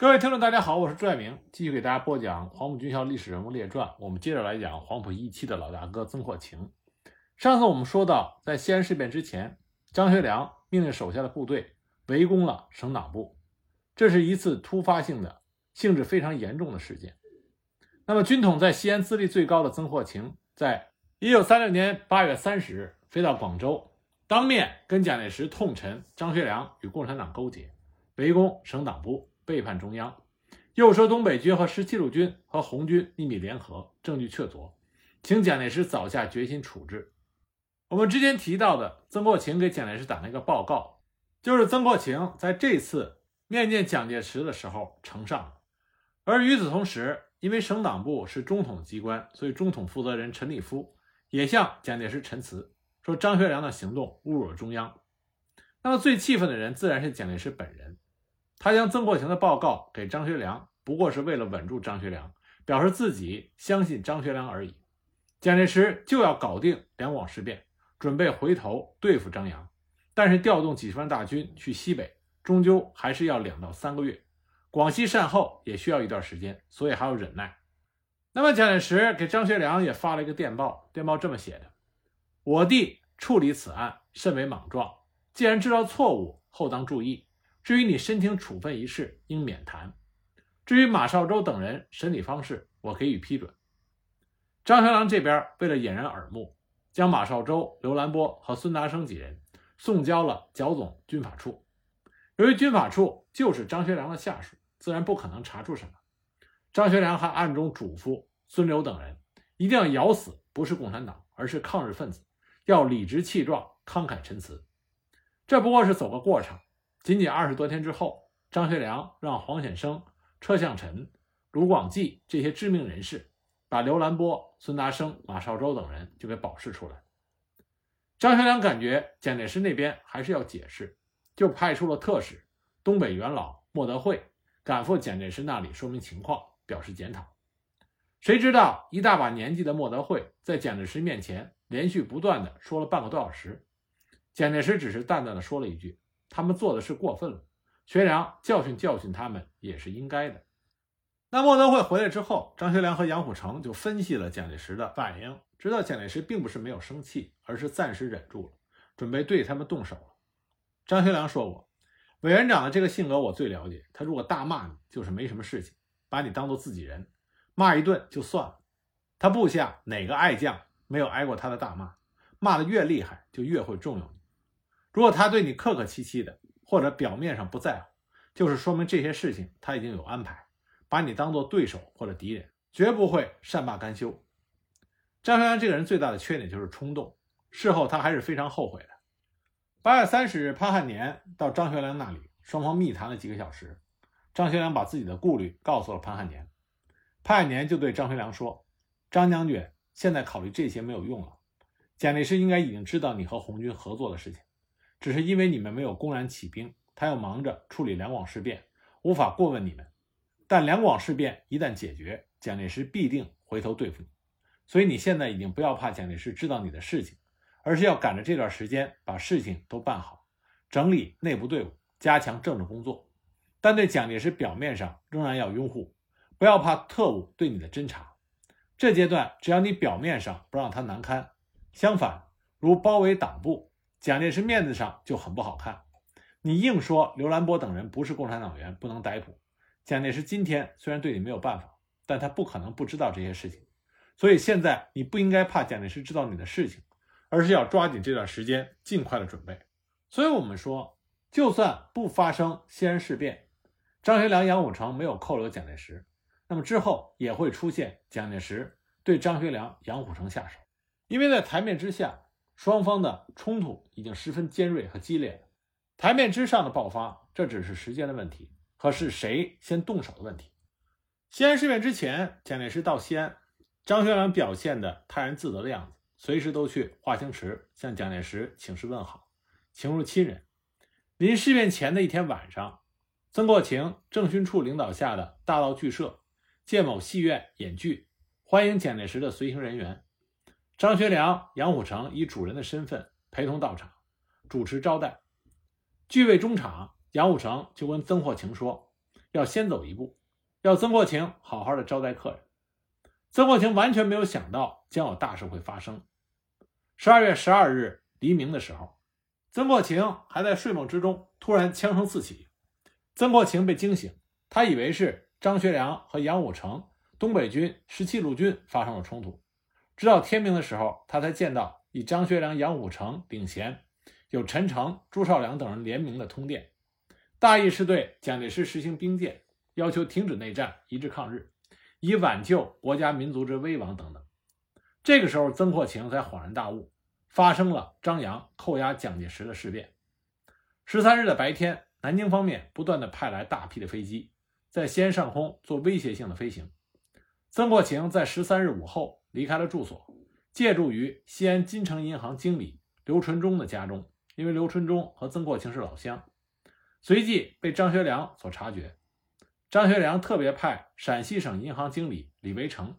各位听众，大家好，我是朱爱明，继续给大家播讲黄埔军校历史人物列传。我们接着来讲黄埔一期的老大哥曾获情。上次我们说到，在西安事变之前，张学良命令手下的部队围攻了省党部，这是一次突发性的、性质非常严重的事件。那么，军统在西安资历最高的曾获情，在一九三六年八月三十日飞到广州，当面跟蒋介石痛陈张学良与共产党勾结，围攻省党部。背叛中央，又说东北军和十七路军和红军秘密联合，证据确凿，请蒋介石早下决心处置。我们之前提到的曾国情给蒋介石打了一个报告，就是曾国情在这次面见蒋介石的时候呈上的。而与此同时，因为省党部是中统机关，所以中统负责人陈立夫也向蒋介石陈词，说张学良的行动侮辱了中央。那么最气愤的人自然是蒋介石本人。他将曾国情的报告给张学良，不过是为了稳住张学良，表示自己相信张学良而已。蒋介石就要搞定两广事变，准备回头对付张杨，但是调动几十万大军去西北，终究还是要两到三个月。广西善后也需要一段时间，所以还要忍耐。那么蒋介石给张学良也发了一个电报，电报这么写的：“我弟处理此案甚为莽撞，既然知道错误，后当注意。”至于你申请处分一事，应免谈。至于马绍周等人审理方式，我给予批准。张学良这边为了掩人耳目，将马绍周、刘兰波和孙达生几人送交了剿总军法处。由于军法处就是张学良的下属，自然不可能查出什么。张学良还暗中嘱咐孙刘等人，一定要咬死不是共产党，而是抗日分子，要理直气壮、慷慨陈词。这不过是走个过场。仅仅二十多天之后，张学良让黄显生、车向臣、卢广记这些知名人士把刘兰波、孙达生、马绍周等人就给保释出来。张学良感觉蒋介石那边还是要解释，就派出了特使东北元老莫德惠赶赴蒋介石那里说明情况，表示检讨。谁知道一大把年纪的莫德惠在蒋介石面前连续不断的说了半个多小时，蒋介石只是淡淡的说了一句。他们做的是过分了，学良教训教训他们也是应该的。那莫德惠回来之后，张学良和杨虎城就分析了蒋介石的反应，知道蒋介石并不是没有生气，而是暂时忍住了，准备对他们动手了。张学良说过，委员长的这个性格我最了解，他如果大骂你，就是没什么事情，把你当做自己人，骂一顿就算了。他部下哪个爱将没有挨过他的大骂？骂的越厉害，就越会重用你。如果他对你客客气气的，或者表面上不在乎，就是说明这些事情他已经有安排，把你当做对手或者敌人，绝不会善罢甘休。张学良这个人最大的缺点就是冲动，事后他还是非常后悔的。八月三十日，潘汉年到张学良那里，双方密谈了几个小时。张学良把自己的顾虑告诉了潘汉年，潘汉年就对张学良说：“张将军，现在考虑这些没有用了，蒋介石应该已经知道你和红军合作的事情。”只是因为你们没有公然起兵，他要忙着处理两广事变，无法过问你们。但两广事变一旦解决，蒋介石必定回头对付你。所以你现在已经不要怕蒋介石知道你的事情，而是要赶着这段时间把事情都办好，整理内部队伍，加强政治工作。但对蒋介石表面上仍然要拥护，不要怕特务对你的侦查。这阶段只要你表面上不让他难堪，相反，如包围党部。蒋介石面子上就很不好看，你硬说刘兰波等人不是共产党员，不能逮捕。蒋介石今天虽然对你没有办法，但他不可能不知道这些事情。所以现在你不应该怕蒋介石知道你的事情，而是要抓紧这段时间，尽快的准备。所以我们说，就算不发生西安事变，张学良、杨虎城没有扣留蒋介石，那么之后也会出现蒋介石对张学良、杨虎城下手，因为在台面之下。双方的冲突已经十分尖锐和激烈了，台面之上的爆发，这只是时间的问题和是谁先动手的问题。西安事变之前，蒋介石到西安，张学良表现的泰然自得的样子，随时都去华清池向蒋介石请示问好，情如亲人。临事变前的一天晚上，曾国情政训处领导下的大道剧社借某戏院演剧，欢迎蒋介石的随行人员。张学良、杨虎城以主人的身份陪同到场，主持招待。聚位中场，杨虎城就跟曾获情说：“要先走一步，要曾国情好好的招待客人。曾国情完全没有想到将有大事会发生。十二月十二日黎明的时候，曾国情还在睡梦之中，突然枪声四起，曾国情被惊醒，他以为是张学良和杨虎城东北军十七路军发生了冲突。直到天明的时候，他才见到以张学良、杨虎城领衔，有陈诚、朱绍良等人联名的通电，大意是对蒋介石实行兵谏，要求停止内战，一致抗日，以挽救国家民族之危亡等等。这个时候，曾国情才恍然大悟，发生了张杨扣押蒋介石的事变。十三日的白天，南京方面不断的派来大批的飞机，在西安上空做威胁性的飞行。曾国情在十三日午后。离开了住所，借住于西安金城银行经理刘纯忠的家中，因为刘纯忠和曾国情是老乡。随即被张学良所察觉，张学良特别派陕西省银行经理李维成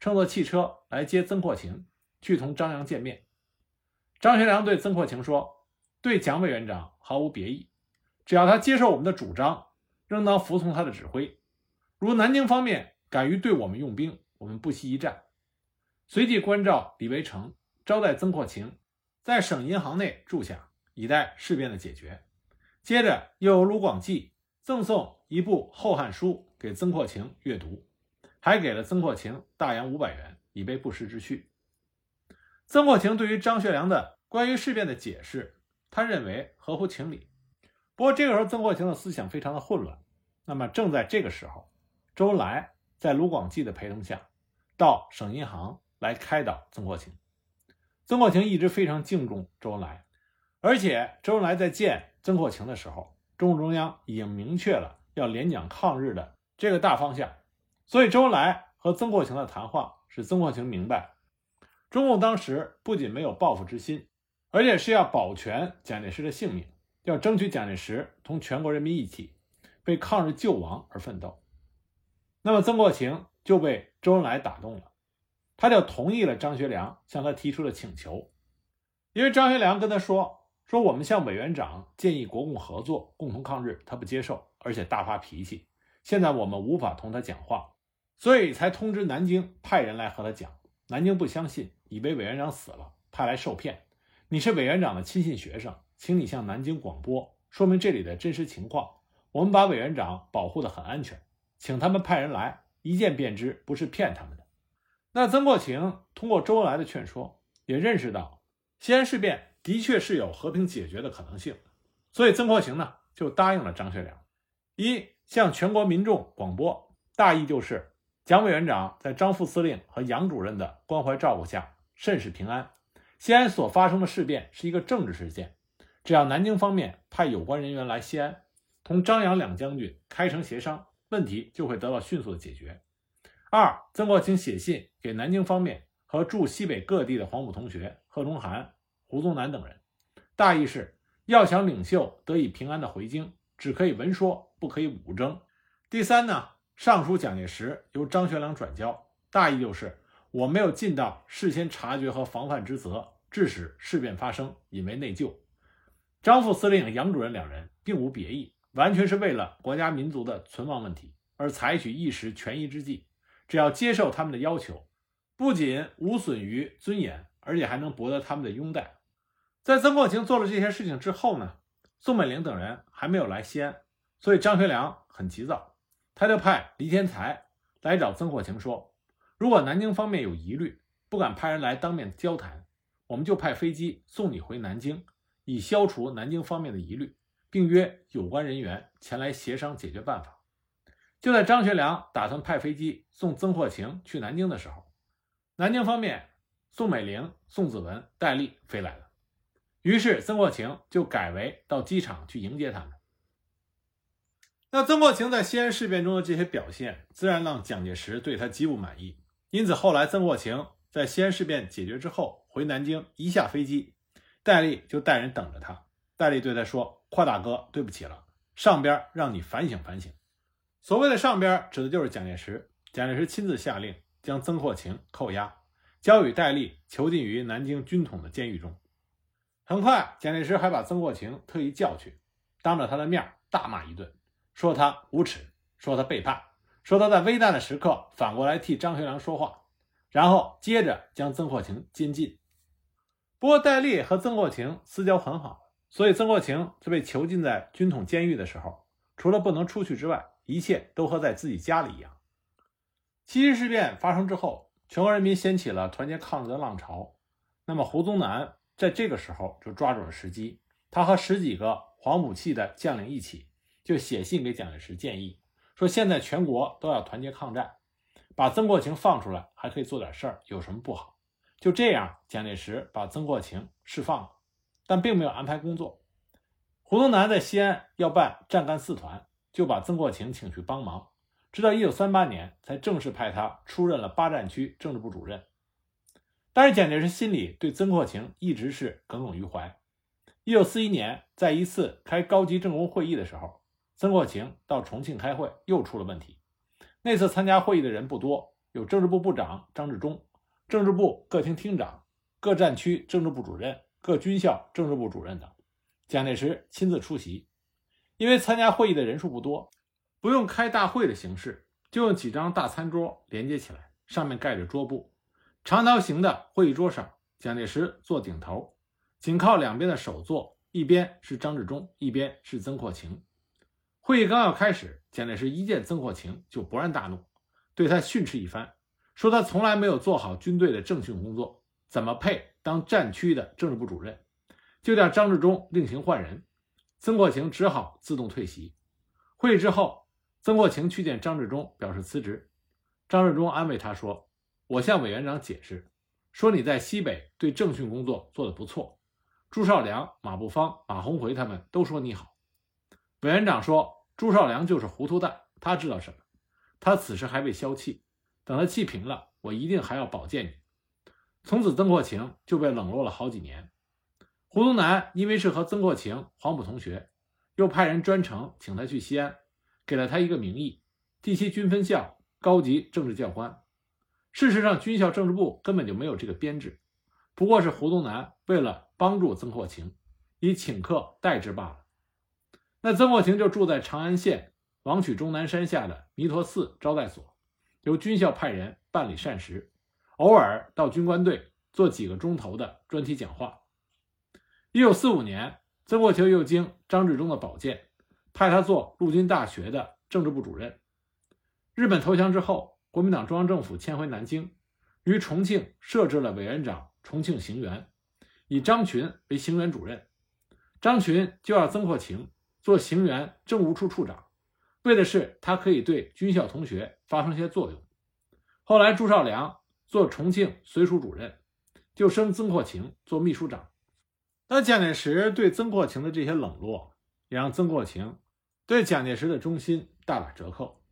乘坐汽车来接曾国情，去同张杨见面。张学良对曾国情说：“对蒋委员长毫无别意，只要他接受我们的主张，仍当服从他的指挥。如南京方面敢于对我们用兵，我们不惜一战。”随即关照李维成招待曾扩情在省银行内住下，以待事变的解决。接着又由卢广记赠送一部后汉书给曾扩情阅读，还给了曾扩情大洋五百元，以备不时之需。曾国情对于张学良的关于事变的解释，他认为合乎情理。不过这个时候曾国情的思想非常的混乱。那么正在这个时候，周恩来在卢广记的陪同下，到省银行。来开导曾国情，曾国情一直非常敬重周恩来，而且周恩来在见曾国情的时候，中共中央已经明确了要联蒋抗日的这个大方向，所以周恩来和曾国情的谈话使曾国情明白，中共当时不仅没有报复之心，而且是要保全蒋介石的性命，要争取蒋介石同全国人民一起为抗日救亡而奋斗。那么曾国情就被周恩来打动了。他就同意了张学良向他提出的请求，因为张学良跟他说：“说我们向委员长建议国共合作，共同抗日，他不接受，而且大发脾气。现在我们无法同他讲话，所以才通知南京派人来和他讲。南京不相信，以为委员长死了，派来受骗。你是委员长的亲信学生，请你向南京广播，说明这里的真实情况。我们把委员长保护得很安全，请他们派人来，一见便知不是骗他们的。”那曾国情通过周恩来的劝说，也认识到西安事变的确是有和平解决的可能性，所以曾国情呢就答应了张学良，一向全国民众广播，大意就是蒋委员长在张副司令和杨主任的关怀照顾下甚是平安，西安所发生的事变是一个政治事件，只要南京方面派有关人员来西安，同张杨两将军开诚协商，问题就会得到迅速的解决。二，曾国情写信给南京方面和驻西北各地的黄埔同学贺中涵、胡宗南等人，大意是要想领袖得以平安的回京，只可以文说，不可以武争。第三呢，上书蒋介石由张学良转交，大意就是我没有尽到事先察觉和防范之责，致使事变发生，引为内疚。张副司令、杨主任两人并无别意，完全是为了国家民族的存亡问题而采取一时权宜之计。只要接受他们的要求，不仅无损于尊严，而且还能博得他们的拥戴。在曾国情做了这些事情之后呢，宋美龄等人还没有来西安，所以张学良很急躁，他就派黎天才来找曾国情说：“如果南京方面有疑虑，不敢派人来当面交谈，我们就派飞机送你回南京，以消除南京方面的疑虑，并约有关人员前来协商解决办法。”就在张学良打算派飞机送曾国情去南京的时候，南京方面宋美龄、宋子文、戴笠飞来了，于是曾国情就改为到机场去迎接他们。那曾国情在西安事变中的这些表现，自然让蒋介石对他极不满意。因此，后来曾国情在西安事变解决之后回南京，一下飞机，戴笠就带人等着他。戴笠对他说：“夸大哥，对不起了，上边让你反省反省。”所谓的上边指的就是蒋介石，蒋介石亲自下令将曾国情扣押，交予戴笠囚禁于南京军统的监狱中。很快，蒋介石还把曾国情特意叫去，当着他的面大骂一顿，说他无耻，说他背叛，说他在危难的时刻反过来替张学良说话，然后接着将曾国情监禁。不过戴笠和曾国情私交很好，所以曾国情在被囚禁在军统监狱的时候，除了不能出去之外，一切都和在自己家里一样。七七事变发生之后，全国人民掀起了团结抗日的浪潮。那么胡宗南在这个时候就抓住了时机，他和十几个黄埔系的将领一起，就写信给蒋介石建议说：现在全国都要团结抗战，把曾国情放出来还可以做点事儿，有什么不好？就这样，蒋介石把曾国情释放了，但并没有安排工作。胡宗南在西安要办战干四团，就把曾国情请去帮忙。直到一九三八年，才正式派他出任了八战区政治部主任。但是蒋介石心里对曾国情一直是耿耿于怀。一九四一年，在一次开高级政工会议的时候，曾国情到重庆开会，又出了问题。那次参加会议的人不多，有政治部部长张治中、政治部各厅厅长、各战区政治部主任、各军校政治部主任等。蒋介石亲自出席，因为参加会议的人数不多。不用开大会的形式，就用几张大餐桌连接起来，上面盖着桌布。长条形的会议桌上，蒋介石坐顶头，紧靠两边的首座，一边是张治中，一边是曾扩情。会议刚要开始，蒋介石一见曾扩情就勃然大怒，对他训斥一番，说他从来没有做好军队的政训工作，怎么配当战区的政治部主任？就叫张治中另行换人。曾扩情只好自动退席。会议之后。曾国情去见张治中，表示辞职。张治中安慰他说：“我向委员长解释，说你在西北对政训工作做得不错，朱绍良、马步芳、马鸿逵他们都说你好。”委员长说：“朱绍良就是糊涂蛋，他知道什么？他此时还未消气，等他气平了，我一定还要保荐你。”从此，曾国情就被冷落了好几年。胡宗南因为是和曾国情黄埔同学，又派人专程请他去西安。给了他一个名义，第七军分校高级政治教官。事实上，军校政治部根本就没有这个编制，不过是胡宗南为了帮助曾国情，以请客代之罢了。那曾国情就住在长安县王曲终南山下的弥陀寺招待所，由军校派人办理膳食，偶尔到军官队做几个钟头的专题讲话。一九四五年，曾国情又经张治中的保荐。派他做陆军大学的政治部主任。日本投降之后，国民党中央政府迁回南京，于重庆设置了委员长重庆行员，以张群为行员主任。张群就要曾扩情做行员政务处处长，为的是他可以对军校同学发生些作用。后来朱绍良做重庆随署主任，就升曾扩情做秘书长。那蒋介石对曾扩情的这些冷落，也让曾扩情。对蒋介石的忠心大打折扣。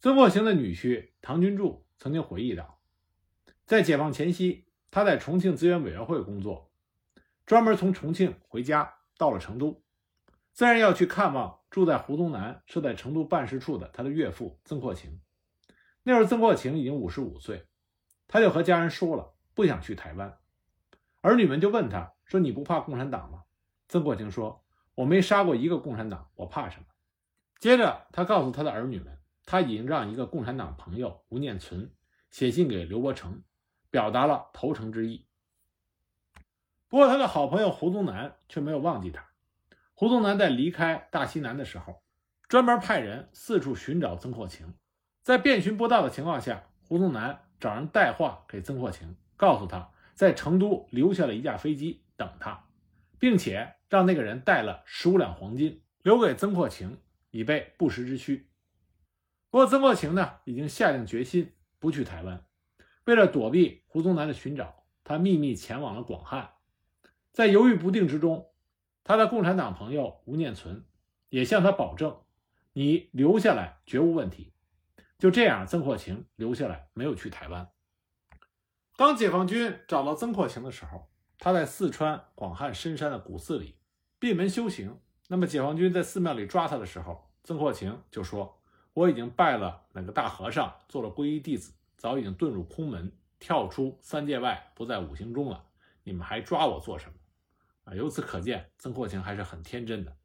曾国情的女婿唐君柱曾经回忆道，在解放前夕，他在重庆资源委员会工作，专门从重庆回家，到了成都，自然要去看望住在胡宗南设在成都办事处的他的岳父曾国情。那时候曾国情已经五十五岁，他就和家人说了不想去台湾。儿女们就问他说：“你不怕共产党吗？”曾国情说。我没杀过一个共产党，我怕什么？接着，他告诉他的儿女们，他已经让一个共产党朋友吴念存写信给刘伯承，表达了投诚之意。不过，他的好朋友胡宗南却没有忘记他。胡宗南在离开大西南的时候，专门派人四处寻找曾扩情，在遍寻不到的情况下，胡宗南找人带话给曾扩情，告诉他在成都留下了一架飞机等他，并且。让那个人带了十五两黄金，留给曾扩情，以备不时之需。不过曾扩情呢，已经下定决心不去台湾。为了躲避胡宗南的寻找，他秘密前往了广汉。在犹豫不定之中，他的共产党朋友吴念存也向他保证：“你留下来绝无问题。”就这样，曾扩情留下来，没有去台湾。当解放军找到曾扩情的时候，他在四川广汉深山的古寺里。闭门修行。那么，解放军在寺庙里抓他的时候，曾扩情就说：“我已经拜了哪个大和尚，做了皈依弟子，早已经遁入空门，跳出三界外，不在五行中了。你们还抓我做什么？”啊，由此可见，曾扩情还是很天真的。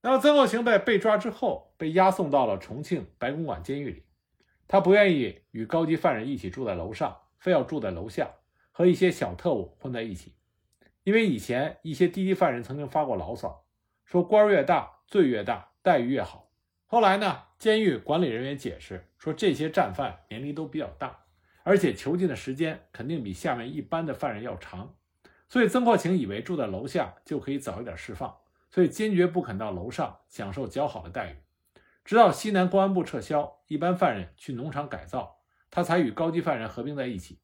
那么曾扩情被被抓之后，被押送到了重庆白公馆监狱里。他不愿意与高级犯人一起住在楼上，非要住在楼下，和一些小特务混在一起。因为以前一些低级犯人曾经发过牢骚，说官儿越大罪越大，待遇越好。后来呢，监狱管理人员解释说，这些战犯年龄都比较大，而且囚禁的时间肯定比下面一般的犯人要长，所以曾国情以为住在楼下就可以早一点释放，所以坚决不肯到楼上享受较好的待遇。直到西南公安部撤销，一般犯人去农场改造，他才与高级犯人合并在一起，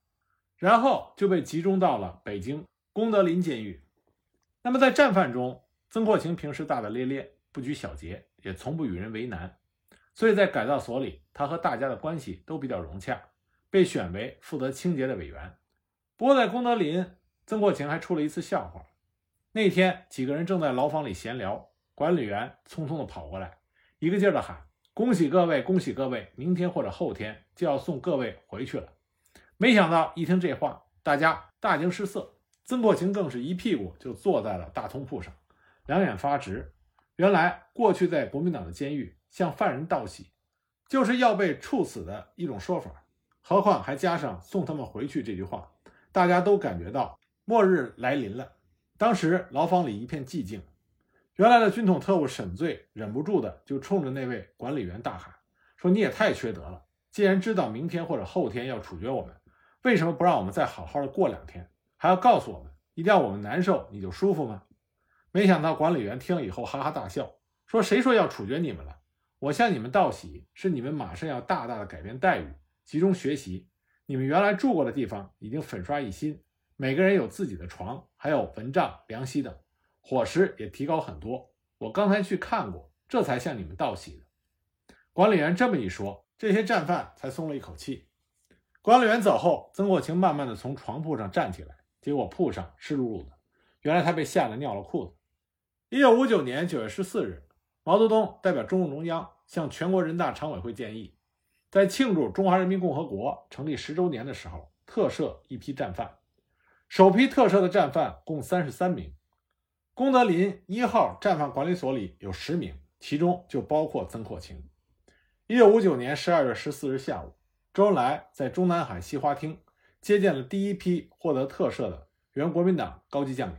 然后就被集中到了北京功德林监狱。那么在战犯中，曾国情平时大大咧咧，不拘小节，也从不与人为难，所以在改造所里，他和大家的关系都比较融洽，被选为负责清洁的委员。不过在功德林，曾国情还出了一次笑话。那天几个人正在牢房里闲聊，管理员匆匆地跑过来。一个劲儿的喊：“恭喜各位，恭喜各位！明天或者后天就要送各位回去了。”没想到一听这话，大家大惊失色。曾国情更是一屁股就坐在了大通铺上，两眼发直。原来过去在国民党的监狱向犯人道喜，就是要被处死的一种说法。何况还加上送他们回去这句话，大家都感觉到末日来临了。当时牢房里一片寂静。原来的军统特务沈醉忍不住的就冲着那位管理员大喊：“说你也太缺德了！既然知道明天或者后天要处决我们，为什么不让我们再好好的过两天，还要告诉我们一定要我们难受你就舒服吗？”没想到管理员听了以后哈哈大笑，说：“谁说要处决你们了？我向你们道喜，是你们马上要大大的改变待遇，集中学习。你们原来住过的地方已经粉刷一新，每个人有自己的床，还有蚊帐、凉席等。”伙食也提高很多，我刚才去看过，这才向你们道喜的。管理员这么一说，这些战犯才松了一口气。管理员走后，曾国情慢慢的从床铺上站起来，结果铺上湿漉漉的，原来他被吓得尿了裤子。一九五九年九月十四日，毛泽东代表中共中央向全国人大常委会建议，在庆祝中华人民共和国成立十周年的时候，特赦一批战犯。首批特赦的战犯共三十三名。功德林一号战犯管理所里有十名，其中就包括曾扩情。一九五九年十二月十四日下午，周恩来在中南海西花厅接见了第一批获得特赦的原国民党高级将领。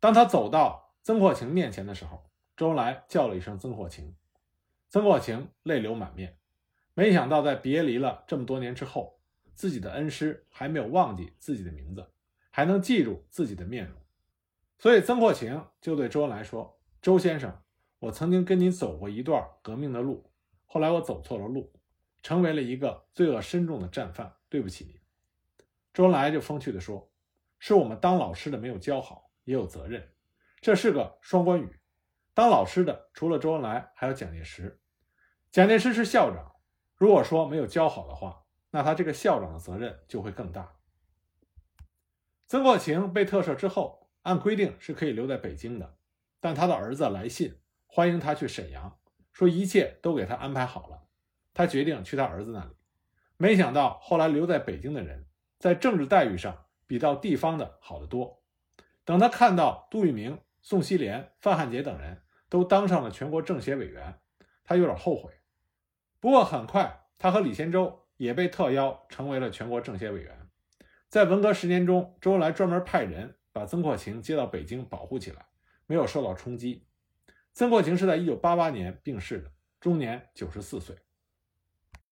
当他走到曾扩情面前的时候，周恩来叫了一声“曾扩情”，曾扩情泪流满面。没想到在别离了这么多年之后，自己的恩师还没有忘记自己的名字，还能记住自己的面容。所以，曾国情就对周恩来说：“周先生，我曾经跟你走过一段革命的路，后来我走错了路，成为了一个罪恶深重的战犯，对不起您。”周恩来就风趣地说：“是我们当老师的没有教好，也有责任，这是个双关语。当老师的除了周恩来，还有蒋介石。蒋介石是校长，如果说没有教好的话，那他这个校长的责任就会更大。”曾国情被特赦之后。按规定是可以留在北京的，但他的儿子来信欢迎他去沈阳，说一切都给他安排好了。他决定去他儿子那里。没想到后来留在北京的人，在政治待遇上比到地方的好得多。等他看到杜聿明、宋希濂、范汉杰等人都当上了全国政协委员，他有点后悔。不过很快，他和李先洲也被特邀成为了全国政协委员。在文革十年中，周恩来专门派人。把曾国情接到北京保护起来，没有受到冲击。曾国情是在一九八八年病逝的，终年九十四岁。